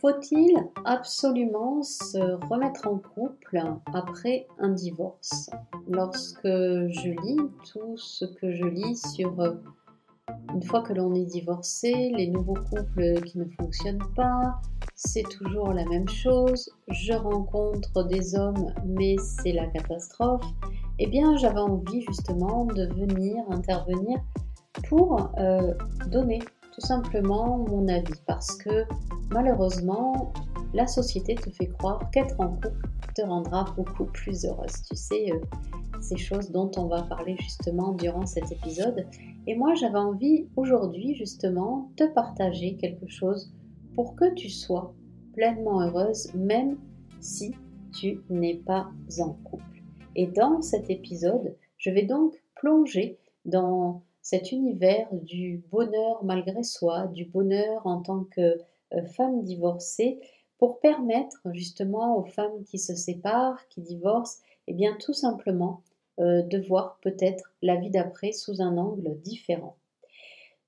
Faut-il absolument se remettre en couple après un divorce? Lorsque je lis tout ce que je lis sur euh, une fois que l'on est divorcé, les nouveaux couples qui ne fonctionnent pas, c'est toujours la même chose, je rencontre des hommes mais c'est la catastrophe, eh bien j'avais envie justement de venir intervenir pour euh, donner tout simplement mon avis. Parce que malheureusement la société te fait croire qu'être en couple te rendra beaucoup plus heureuse. Tu sais, euh, ces choses dont on va parler justement durant cet épisode. Et moi j'avais envie aujourd'hui justement de partager quelque chose pour que tu sois pleinement heureuse même si tu n'es pas en couple. Et dans cet épisode, je vais donc plonger dans cet univers du bonheur malgré soi, du bonheur en tant que euh, femme divorcée, pour permettre justement aux femmes qui se séparent, qui divorcent, et eh bien tout simplement euh, de voir peut-être la vie d'après sous un angle différent.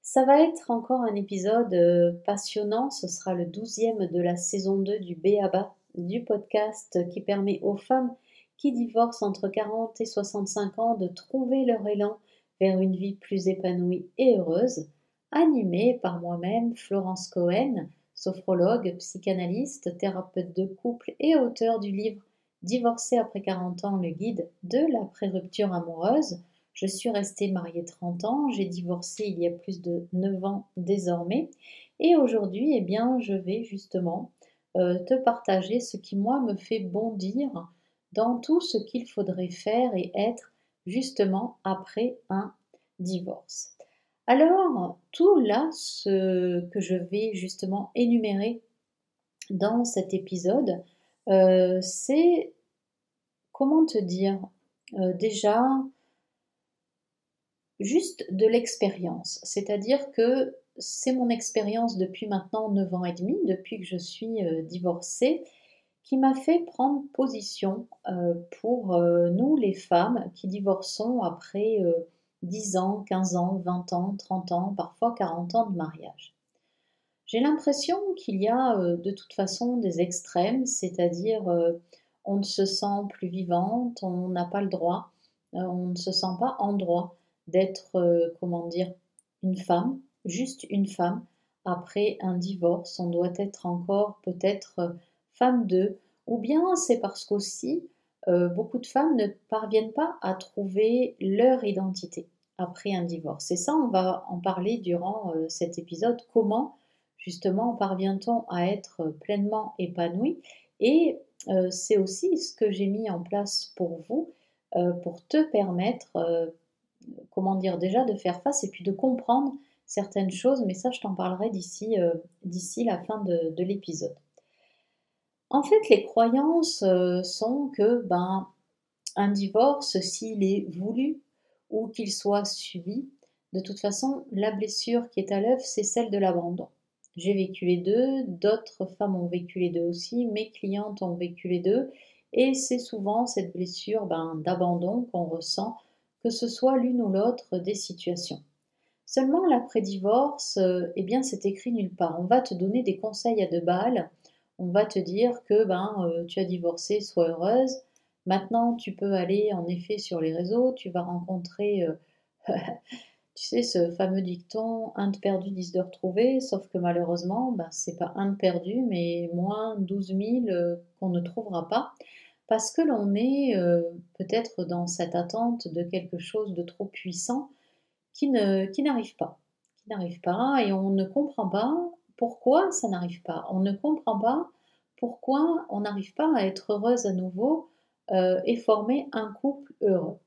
Ça va être encore un épisode euh, passionnant, ce sera le douzième de la saison 2 du BABA, du podcast qui permet aux femmes qui divorcent entre 40 et 65 ans de trouver leur élan vers une vie plus épanouie et heureuse, animée par moi-même, Florence Cohen, sophrologue, psychanalyste, thérapeute de couple et auteur du livre Divorcé après 40 ans, le guide de la pré-rupture amoureuse. Je suis restée mariée 30 ans, j'ai divorcé il y a plus de 9 ans désormais. Et aujourd'hui, eh bien, je vais justement euh, te partager ce qui, moi, me fait bondir dans tout ce qu'il faudrait faire et être justement après un divorce. Alors, tout là, ce que je vais justement énumérer dans cet épisode, euh, c'est comment te dire euh, déjà juste de l'expérience. C'est-à-dire que c'est mon expérience depuis maintenant 9 ans et demi, depuis que je suis euh, divorcée, qui m'a fait prendre position pour nous les femmes qui divorçons après 10 euh, ans, 15 ans, 20 ans, 30 ans, parfois 40 ans de mariage. J'ai l'impression qu'il y a de toute façon des extrêmes, c'est-à-dire on ne se sent plus vivante, on n'a pas le droit, on ne se sent pas en droit d'être, comment dire, une femme, juste une femme. Après un divorce, on doit être encore peut-être femme d'eux, ou bien c'est parce qu'aussi euh, beaucoup de femmes ne parviennent pas à trouver leur identité après un divorce. Et ça, on va en parler durant euh, cet épisode, comment justement parvient-on à être pleinement épanoui? Et euh, c'est aussi ce que j'ai mis en place pour vous, pour te permettre, comment dire, déjà de faire face et puis de comprendre certaines choses, mais ça, je t'en parlerai d'ici d'ici la fin de l'épisode. En fait, les croyances euh, sont que ben, un divorce, s'il est voulu ou qu'il soit subi, de toute façon, la blessure qui est à l'œuvre, c'est celle de l'abandon. J'ai vécu les deux, d'autres femmes ont vécu les deux aussi, mes clientes ont vécu les deux, et c'est souvent cette blessure ben, d'abandon qu'on ressent, que ce soit l'une ou l'autre des situations. Seulement l'après-divorce, euh, eh bien c'est écrit nulle part. On va te donner des conseils à deux balles, on va te dire que ben, euh, tu as divorcé, sois heureuse. Maintenant, tu peux aller en effet sur les réseaux, tu vas rencontrer, euh, tu sais, ce fameux dicton un de perdu, dix de retrouvé, sauf que malheureusement, ben, c'est pas un de perdu, mais moins 12 000 euh, qu'on ne trouvera pas, parce que l'on est peut-être dans cette attente de quelque chose de trop puissant qui n'arrive pas, qui n'arrive pas, et on ne comprend pas pourquoi ça n'arrive pas? On ne comprend pas pourquoi on n'arrive pas à être heureuse à nouveau euh, et former un couple heureux.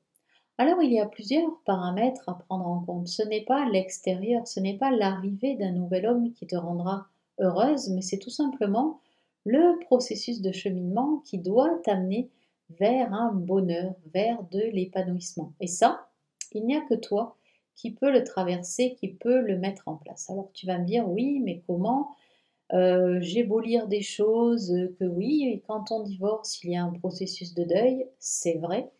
Alors il y a plusieurs paramètres à prendre en compte. Ce n'est pas l'extérieur, ce n'est pas l'arrivée d'un nouvel homme qui te rendra heureuse, mais c'est tout simplement le processus de cheminement qui doit t'amener vers un bonheur, vers de l'épanouissement. Et ça, il n'y a que toi qui peut le traverser, qui peut le mettre en place. Alors tu vas me dire, oui, mais comment? Euh, J'ai des choses que oui, quand on divorce, il y a un processus de deuil, c'est vrai.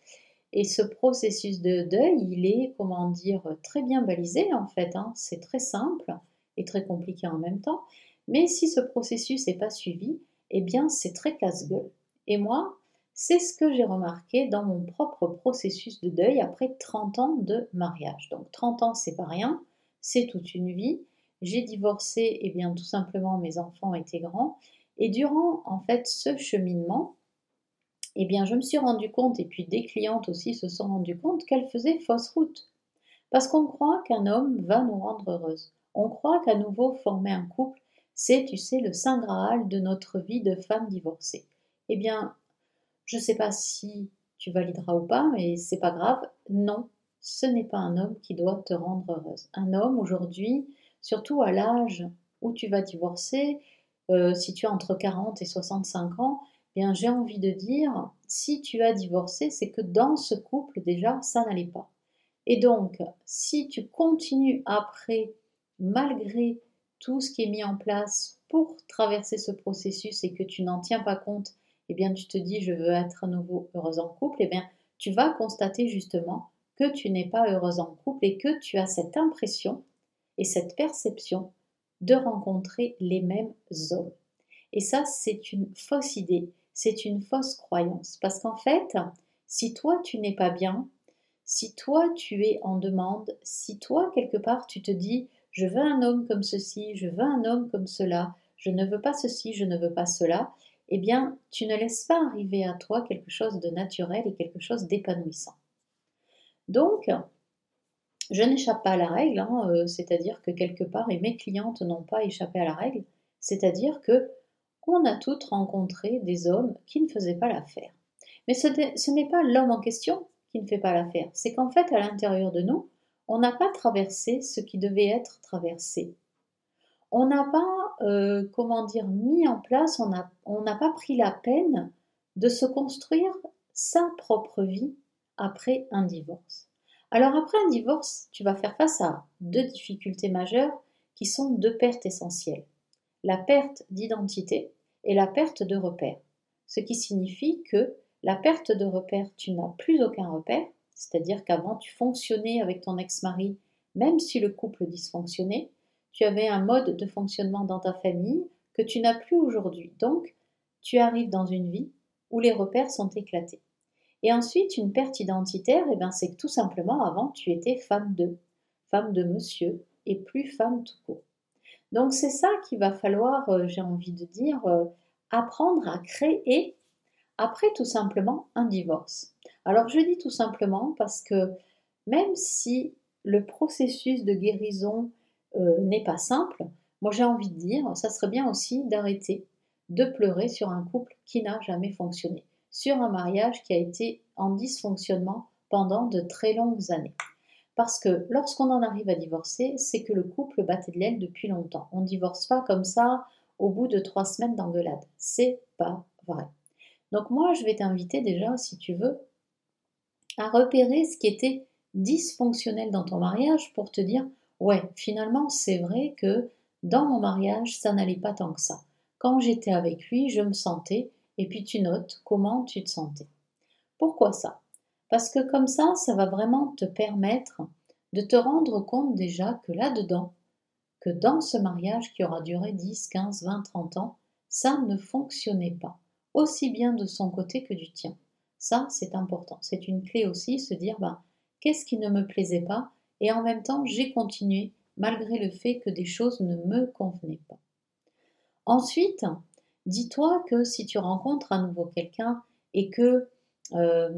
Et ce processus de deuil, il est, comment dire, très bien balisé en fait. Hein. C'est très simple et très compliqué en même temps. Mais si ce processus n'est pas suivi, eh bien c'est très casse-gueule. Et moi, c'est ce que j'ai remarqué dans mon propre processus de deuil après 30 ans de mariage. Donc 30 ans, c'est pas rien, c'est toute une vie. J'ai divorcé, et eh bien tout simplement mes enfants étaient grands. Et durant en fait ce cheminement, eh bien je me suis rendu compte, et puis des clientes aussi se sont rendues compte qu'elles faisaient fausse route. Parce qu'on croit qu'un homme va nous rendre heureuses. On croit qu'à nouveau former un couple, c'est, tu sais, le saint graal de notre vie de femme divorcée. Eh bien, je ne sais pas si tu valideras ou pas, mais c'est pas grave. Non, ce n'est pas un homme qui doit te rendre heureuse. Un homme aujourd'hui, surtout à l'âge où tu vas divorcer, euh, si tu as entre 40 et 65 ans, eh bien j'ai envie de dire, si tu as divorcé, c'est que dans ce couple déjà, ça n'allait pas. Et donc, si tu continues après, malgré tout ce qui est mis en place pour traverser ce processus et que tu n'en tiens pas compte eh bien tu te dis je veux être à nouveau heureuse en couple, eh bien tu vas constater justement que tu n'es pas heureuse en couple et que tu as cette impression et cette perception de rencontrer les mêmes hommes. Et ça, c'est une fausse idée, c'est une fausse croyance. Parce qu'en fait, si toi, tu n'es pas bien, si toi, tu es en demande, si toi, quelque part, tu te dis, je veux un homme comme ceci, je veux un homme comme cela, je ne veux pas ceci, je ne veux pas cela, eh bien, tu ne laisses pas arriver à toi quelque chose de naturel et quelque chose d'épanouissant. Donc, je n'échappe pas à la règle, hein, euh, c'est-à-dire que quelque part, et mes clientes n'ont pas échappé à la règle, c'est-à-dire que on a toutes rencontré des hommes qui ne faisaient pas l'affaire. Mais ce n'est pas l'homme en question qui ne fait pas l'affaire, c'est qu'en fait, à l'intérieur de nous, on n'a pas traversé ce qui devait être traversé on n'a pas, euh, comment dire, mis en place, on n'a pas pris la peine de se construire sa propre vie après un divorce. Alors après un divorce, tu vas faire face à deux difficultés majeures qui sont deux pertes essentielles. La perte d'identité et la perte de repère. Ce qui signifie que la perte de repère, tu n'as plus aucun repère, c'est-à-dire qu'avant tu fonctionnais avec ton ex-mari, même si le couple dysfonctionnait, tu avais un mode de fonctionnement dans ta famille que tu n'as plus aujourd'hui. Donc, tu arrives dans une vie où les repères sont éclatés. Et ensuite, une perte identitaire, eh ben, c'est que tout simplement, avant, tu étais femme de, femme de monsieur, et plus femme tout court. Donc, c'est ça qu'il va falloir, euh, j'ai envie de dire, euh, apprendre à créer après tout simplement un divorce. Alors, je dis tout simplement parce que même si le processus de guérison euh, n'est pas simple, moi j'ai envie de dire, ça serait bien aussi d'arrêter de pleurer sur un couple qui n'a jamais fonctionné, sur un mariage qui a été en dysfonctionnement pendant de très longues années. Parce que lorsqu'on en arrive à divorcer, c'est que le couple battait de l'aile depuis longtemps. On ne divorce pas comme ça au bout de trois semaines d'engueulade. C'est pas vrai. Donc moi, je vais t'inviter déjà, si tu veux, à repérer ce qui était dysfonctionnel dans ton mariage pour te dire ouais, finalement, c'est vrai que dans mon mariage, ça n'allait pas tant que ça. Quand j'étais avec lui, je me sentais, et puis tu notes comment tu te sentais. Pourquoi ça? Parce que comme ça, ça va vraiment te permettre de te rendre compte déjà que là-dedans, que dans ce mariage qui aura duré 10, 15, 20, 30 ans, ça ne fonctionnait pas, aussi bien de son côté que du tien. Ça, c'est important. C'est une clé aussi, se dire, ben, qu'est-ce qui ne me plaisait pas? Et en même temps j'ai continué malgré le fait que des choses ne me convenaient pas. Ensuite, dis-toi que si tu rencontres à nouveau quelqu'un et que, euh,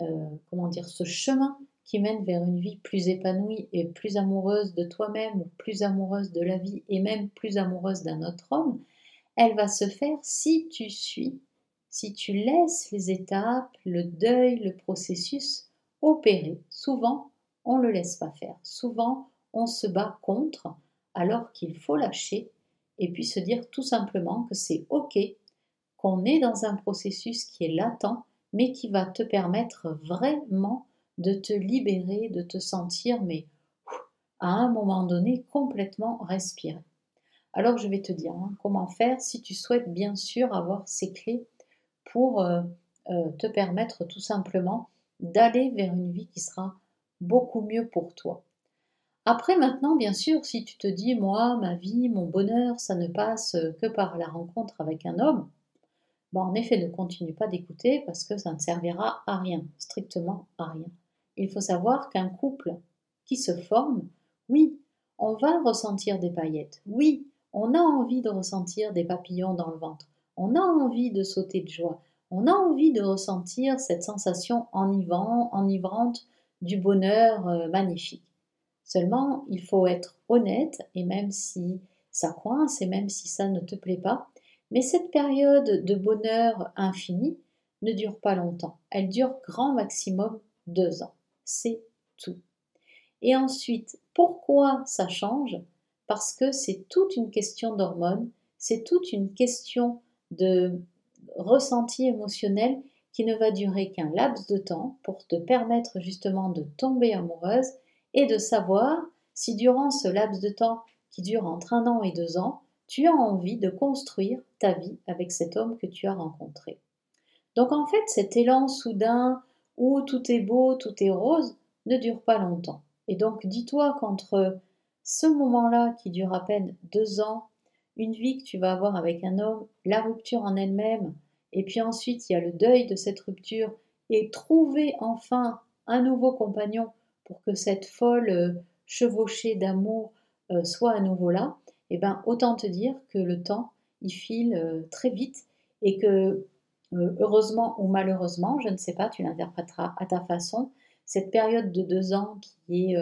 euh, comment dire, ce chemin qui mène vers une vie plus épanouie et plus amoureuse de toi-même, plus amoureuse de la vie et même plus amoureuse d'un autre homme, elle va se faire si tu suis, si tu laisses les étapes, le deuil, le processus opérer. Souvent, on ne le laisse pas faire. Souvent, on se bat contre alors qu'il faut lâcher et puis se dire tout simplement que c'est OK, qu'on est dans un processus qui est latent, mais qui va te permettre vraiment de te libérer, de te sentir, mais à un moment donné, complètement respirer. Alors je vais te dire hein, comment faire si tu souhaites bien sûr avoir ces clés pour euh, euh, te permettre tout simplement d'aller vers une vie qui sera beaucoup mieux pour toi. Après, maintenant, bien sûr, si tu te dis, moi, ma vie, mon bonheur, ça ne passe que par la rencontre avec un homme, ben, en effet, ne continue pas d'écouter parce que ça ne servira à rien, strictement à rien. Il faut savoir qu'un couple qui se forme, oui, on va ressentir des paillettes, oui, on a envie de ressentir des papillons dans le ventre, on a envie de sauter de joie, on a envie de ressentir cette sensation enivrante du bonheur euh, magnifique. Seulement, il faut être honnête, et même si ça coince, et même si ça ne te plaît pas, mais cette période de bonheur infini ne dure pas longtemps. Elle dure grand maximum deux ans. C'est tout. Et ensuite, pourquoi ça change? Parce que c'est toute une question d'hormones, c'est toute une question de ressenti émotionnel qui ne va durer qu'un laps de temps pour te permettre justement de tomber amoureuse et de savoir si durant ce laps de temps qui dure entre un an et deux ans, tu as envie de construire ta vie avec cet homme que tu as rencontré. Donc en fait, cet élan soudain où tout est beau, tout est rose, ne dure pas longtemps. Et donc dis-toi qu'entre ce moment-là qui dure à peine deux ans, une vie que tu vas avoir avec un homme, la rupture en elle-même, et puis ensuite il y a le deuil de cette rupture, et trouver enfin un nouveau compagnon pour que cette folle euh, chevauchée d'amour euh, soit à nouveau là, eh ben autant te dire que le temps il file euh, très vite et que heureusement ou malheureusement, je ne sais pas, tu l'interpréteras à ta façon, cette période de deux ans qui est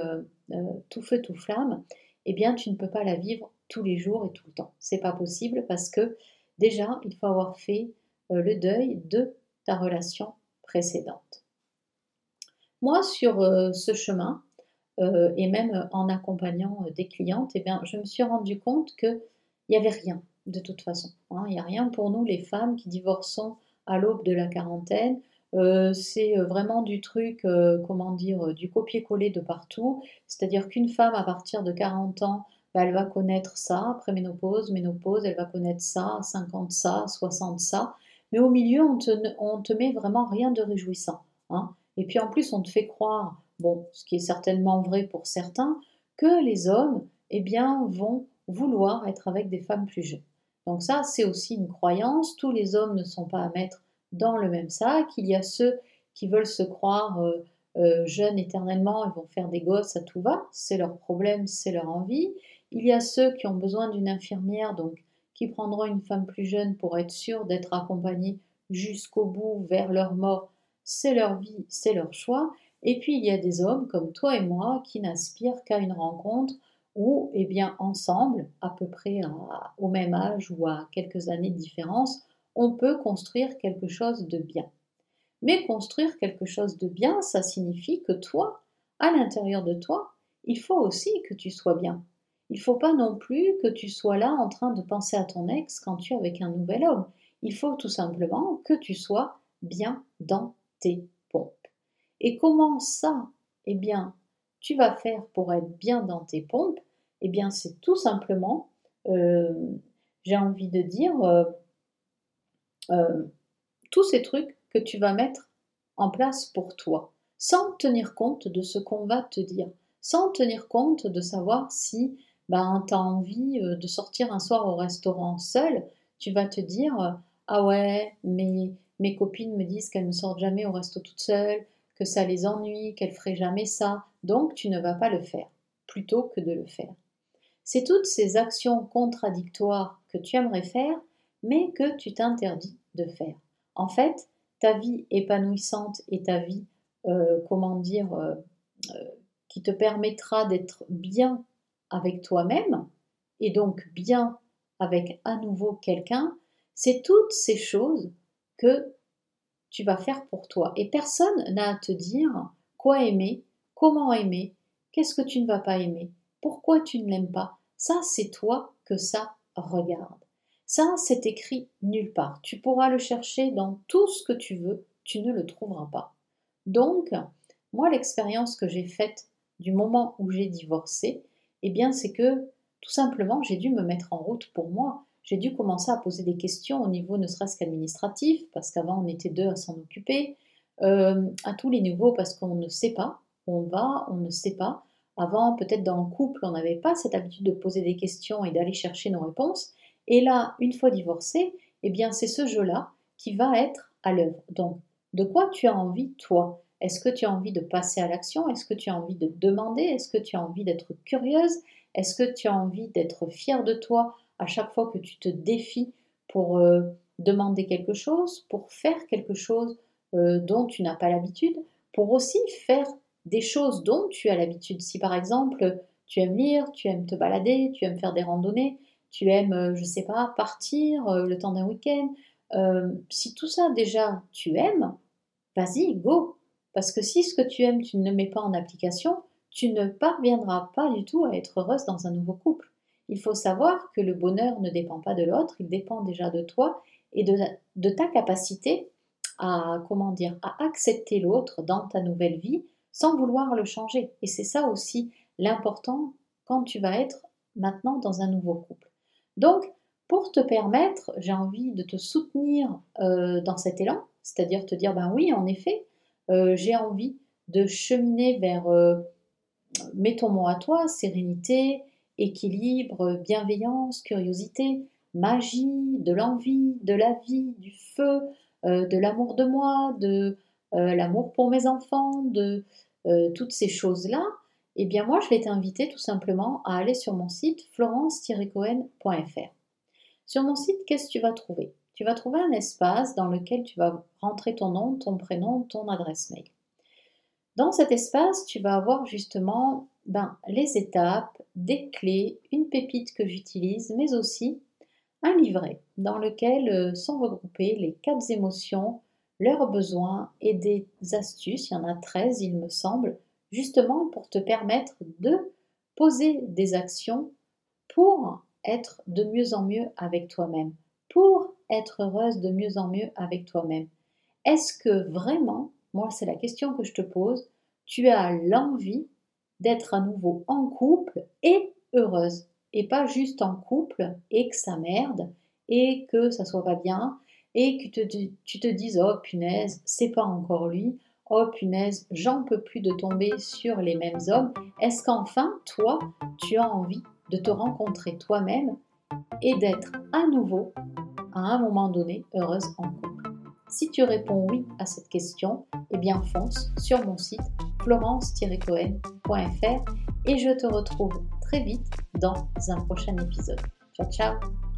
tout feu tout flamme, eh bien tu ne peux pas la vivre tous les jours et tout le temps. C'est pas possible parce que déjà il faut avoir fait le deuil de ta relation précédente. Moi, sur euh, ce chemin, euh, et même en accompagnant euh, des clientes, eh bien, je me suis rendu compte qu'il n'y avait rien de toute façon. Hein. Il n'y a rien pour nous, les femmes qui divorçons à l'aube de la quarantaine. c'est vraiment du truc, comment dire, du copier-coller de partout. C'est-à-dire qu'une femme à partir de 40 ans, bah, elle va connaître ça, après ménopause, ménopause, elle va connaître ça, 50 ça, 60 ça. Mais au milieu, on te, on te met vraiment rien de réjouissant. Hein. Et puis en plus, on te fait croire, bon, ce qui est certainement vrai pour certains, que les hommes, eh bien, vont vouloir être avec des femmes plus jeunes. Donc ça, c'est aussi une croyance. Tous les hommes ne sont pas à mettre dans le même sac. Il y a ceux qui veulent se croire euh, euh, jeunes éternellement et vont faire des gosses à tout va. C'est leur problème, c'est leur envie. Il y a ceux qui ont besoin d'une infirmière, donc qui prendront une femme plus jeune pour être sûrs d'être accompagnés jusqu'au bout vers leur mort c'est leur vie, c'est leur choix. Et puis il y a des hommes comme toi et moi qui n'aspirent qu'à une rencontre où, eh bien, ensemble, à peu près au même âge ou à quelques années de différence, on peut construire quelque chose de bien. Mais construire quelque chose de bien, ça signifie que toi, à l'intérieur de toi, il faut aussi que tu sois bien. Il ne faut pas non plus que tu sois là en train de penser à ton ex quand tu es avec un nouvel homme. Il faut tout simplement que tu sois bien dans pompes. Et comment ça Eh bien, tu vas faire pour être bien dans tes pompes? Eh bien, c'est tout simplement, euh, j'ai envie de dire, euh, euh, tous ces trucs que tu vas mettre en place pour toi, sans tenir compte de ce qu'on va te dire, sans tenir compte de savoir si ben, envie de sortir un soir au restaurant seul, tu vas te dire, ah ouais, mais mes copines me disent qu'elles ne sortent jamais au resto toutes seules, que ça les ennuie, qu'elles feraient jamais ça, donc tu ne vas pas le faire, plutôt que de le faire. C'est toutes ces actions contradictoires que tu aimerais faire, mais que tu t'interdis de faire. En fait, ta vie épanouissante et ta vie, euh, comment dire, euh, euh, qui te permettra d'être bien avec toi-même, et donc bien avec à nouveau quelqu'un, c'est toutes ces choses que tu vas faire pour toi. Et personne n'a à te dire quoi aimer, comment aimer, qu'est-ce que tu ne vas pas aimer, pourquoi tu ne l'aimes pas. Ça, c'est toi que ça regarde. Ça, c'est écrit nulle part. Tu pourras le chercher dans tout ce que tu veux, tu ne le trouveras pas. Donc, moi, l'expérience que j'ai faite du moment où j'ai divorcé, eh bien, c'est que tout simplement, j'ai dû me mettre en route pour moi j'ai dû commencer à poser des questions au niveau ne serait-ce qu'administratif, parce qu'avant on était deux à s'en occuper, euh, à tous les niveaux, parce qu'on ne sait pas où on va, on ne sait pas Avant, peut-être dans le couple, on n'avait pas cette habitude de poser des questions et d'aller chercher nos réponses. Et là, une fois divorcé, eh bien, c'est ce jeu-là qui va être à l'œuvre. Donc, de quoi tu as envie, toi? Est-ce que tu as envie de passer à l'action? Est-ce que tu as envie de demander? Est-ce que tu as envie d'être curieuse? Est-ce que tu as envie d'être fière de toi à chaque fois que tu te défies pour euh, demander quelque chose, pour faire quelque chose euh, dont tu n'as pas l'habitude, pour aussi faire des choses dont tu as l'habitude? Si par exemple tu aimes lire, tu aimes te balader, tu aimes faire des randonnées, tu aimes, euh, je ne sais pas, partir le temps d'un week-end, si tout ça déjà tu aimes, vas-y, go. Parce que si ce que tu aimes, tu ne le mets pas en application, tu ne parviendras pas du tout à être heureuse dans un nouveau couple. Il faut savoir que le bonheur ne dépend pas de l'autre, il dépend déjà de toi et de, ta capacité à, comment à accepter l'autre dans ta nouvelle vie sans vouloir le changer. Et c'est ça aussi l'important quand tu vas être maintenant dans un nouveau couple. Donc, pour te permettre, j'ai envie de te soutenir euh, dans cet élan, c'est-à-dire te dire, ben oui, en effet, j'ai envie de cheminer vers, euh, mettons moi à toi, sérénité, équilibre, bienveillance, curiosité, magie, de l'envie, de la vie, du feu, euh, de l'amour de moi, de euh, l'amour pour mes enfants, de euh, toutes ces choses-là, eh bien moi je vais t'inviter tout simplement à aller sur mon site florence-cohen.fr. Sur mon site, qu'est-ce que tu vas trouver? Tu vas trouver un espace dans lequel tu vas rentrer ton nom, ton prénom, ton adresse mail. Dans cet espace, tu vas avoir justement ben, les étapes, des clés, une pépite que j'utilise, mais aussi un livret dans lequel euh, sont regroupées les quatre émotions, leurs besoins et des astuces, il y en a 13 il me semble, justement pour te permettre de poser des actions pour être de mieux en mieux avec toi-même, pour heureuse de mieux en mieux avec toi-même. Est-ce que vraiment, moi c'est la question que je te pose, tu as l'envie d'être à nouveau en couple et heureuse et pas juste en couple et que ça merde et que ça soit pas bien et que tu te dises oh punaise c'est pas encore lui oh punaise j'en peux plus de tomber sur les mêmes hommes est-ce qu'enfin toi tu as envie de te rencontrer toi-même et d'être à nouveau à un moment donné heureuse en couple si tu réponds oui à cette question eh bien fonce sur mon site florence-cohen.fr et je te retrouve très vite dans un prochain épisode. Ciao ciao